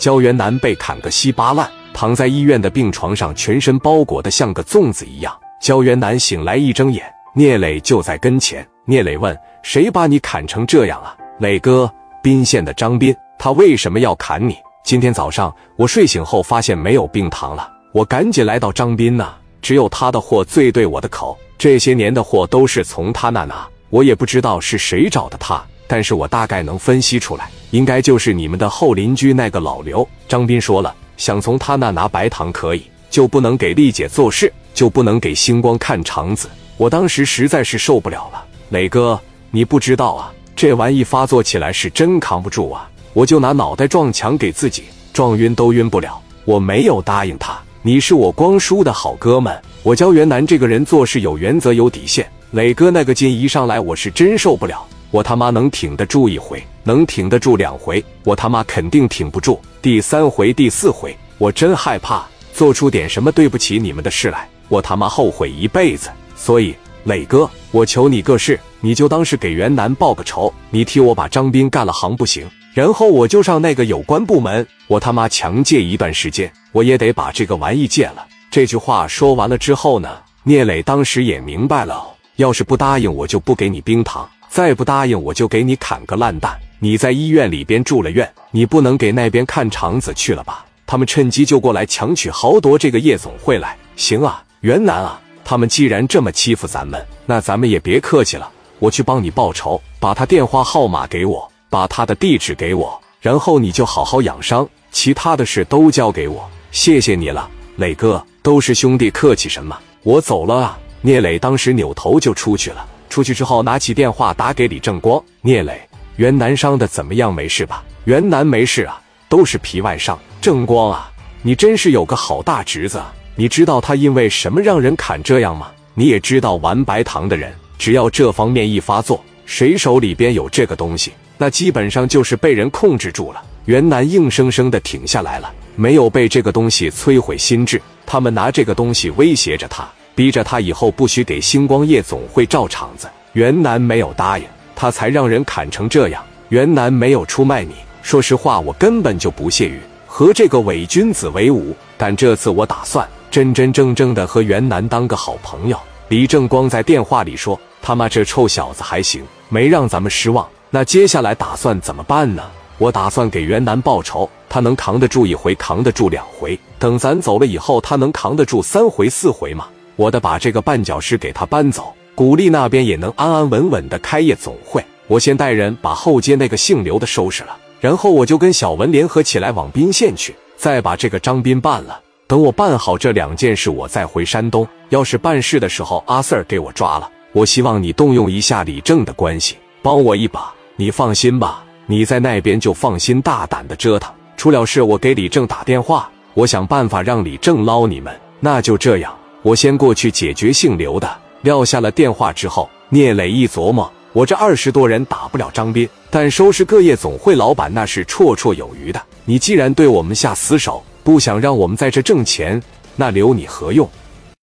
焦元南被砍个稀巴烂，躺在医院的病床上，全身包裹的像个粽子一样。焦元南醒来一睁眼，聂磊就在跟前。聂磊问：“谁把你砍成这样啊？”磊哥，宾县的张斌，他为什么要砍你？今天早上我睡醒后发现没有冰糖了，我赶紧来到张斌那，只有他的货最对我的口，这些年的货都是从他那拿。我也不知道是谁找的他，但是我大概能分析出来，应该就是你们的后邻居那个老刘。张斌说了，想从他那拿白糖可以，就不能给丽姐做事，就不能给星光看肠子。我当时实在是受不了了，磊哥，你不知道啊，这玩意发作起来是真扛不住啊！我就拿脑袋撞墙给自己撞晕都晕不了。我没有答应他，你是我光叔的好哥们，我焦元南这个人做事有原则有底线。磊哥那个劲一上来，我是真受不了。我他妈能挺得住一回，能挺得住两回，我他妈肯定挺不住第三回、第四回。我真害怕做出点什么对不起你们的事来，我他妈后悔一辈子。所以，磊哥，我求你个事，你就当是给袁南报个仇，你替我把张斌干了行不行？然后我就上那个有关部门，我他妈强戒一段时间，我也得把这个玩意戒了。这句话说完了之后呢，聂磊当时也明白了。要是不答应，我就不给你冰糖；再不答应，我就给你砍个烂蛋。你在医院里边住了院，你不能给那边看肠子去了吧？他们趁机就过来强取豪夺这个夜总会来。行啊，袁南啊，他们既然这么欺负咱们，那咱们也别客气了。我去帮你报仇，把他电话号码给我，把他的地址给我，然后你就好好养伤，其他的事都交给我。谢谢你了，磊哥，都是兄弟，客气什么？我走了啊。聂磊当时扭头就出去了。出去之后，拿起电话打给李正光。聂磊，袁南伤的怎么样？没事吧？袁南没事啊，都是皮外伤。正光啊，你真是有个好大侄子。你知道他因为什么让人砍这样吗？你也知道玩白糖的人，只要这方面一发作，谁手里边有这个东西，那基本上就是被人控制住了。袁南硬生生的挺下来了，没有被这个东西摧毁心智。他们拿这个东西威胁着他。逼着他以后不许给星光夜总会照场子，袁南没有答应，他才让人砍成这样。袁南没有出卖你，说实话，我根本就不屑于和这个伪君子为伍。但这次我打算真真正正的和袁南当个好朋友。李正光在电话里说：“他妈这臭小子还行，没让咱们失望。那接下来打算怎么办呢？我打算给袁南报仇，他能扛得住一回，扛得住两回。等咱走了以后，他能扛得住三回四回吗？”我得把这个绊脚石给他搬走，古力那边也能安安稳稳的开夜总会。我先带人把后街那个姓刘的收拾了，然后我就跟小文联合起来往宾县去，再把这个张斌办了。等我办好这两件事，我再回山东。要是办事的时候阿 Sir 给我抓了，我希望你动用一下李正的关系，帮我一把。你放心吧，你在那边就放心大胆的折腾。出了事，我给李正打电话，我想办法让李正捞你们。那就这样。我先过去解决姓刘的。撂下了电话之后，聂磊一琢磨：我这二十多人打不了张斌，但收拾各业总会老板那是绰绰有余的。你既然对我们下死手，不想让我们在这挣钱，那留你何用？